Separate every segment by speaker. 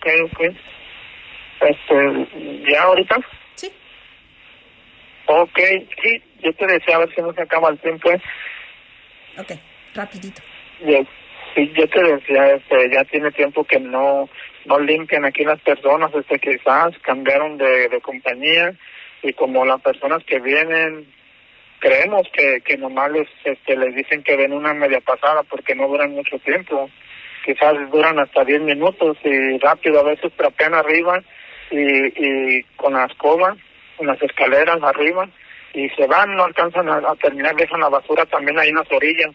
Speaker 1: ok, ok. Este, ¿ya ahorita?
Speaker 2: Sí.
Speaker 1: Ok, sí, yo te decía a ver si no se acaba el tiempo. ¿eh?
Speaker 2: Ok, rapidito.
Speaker 1: Yo, sí, yo te decía, este, ya tiene tiempo que no no limpian aquí las personas, este, quizás cambiaron de, de compañía y como las personas que vienen creemos que, que nomás les, este, les dicen que ven una media pasada porque no duran mucho tiempo. Quizás duran hasta 10 minutos y rápido a veces trapean arriba y, y con la escoba, con las escaleras arriba y se van, no alcanzan a, terminar, dejan la basura también ahí en las orillas.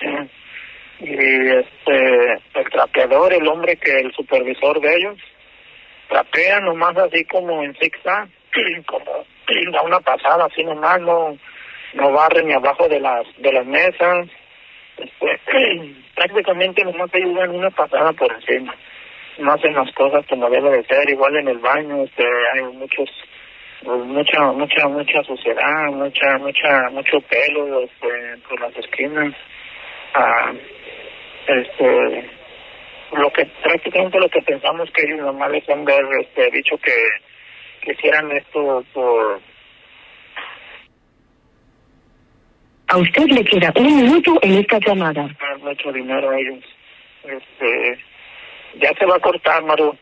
Speaker 1: Y este, el trapeador, el hombre que el supervisor de ellos, trapea nomás así como en zigzag, como da una pasada así nomás, no, no barre ni abajo de las, de las mesas, prácticamente nomás ayudan una pasada por encima, no hacen las cosas como debe de ser, igual en el baño, este, hay muchos, mucha, mucha, mucha suciedad, mucha, mucha, mucho pelo, este, por las esquinas, ah, este, lo que prácticamente lo que pensamos que ellos nomás les han ver, este, dicho que, que hicieran esto por
Speaker 3: A usted le queda un minuto en esta llamada.
Speaker 1: mucho dinero a ellos. Este, ya se va a cortar, Maru.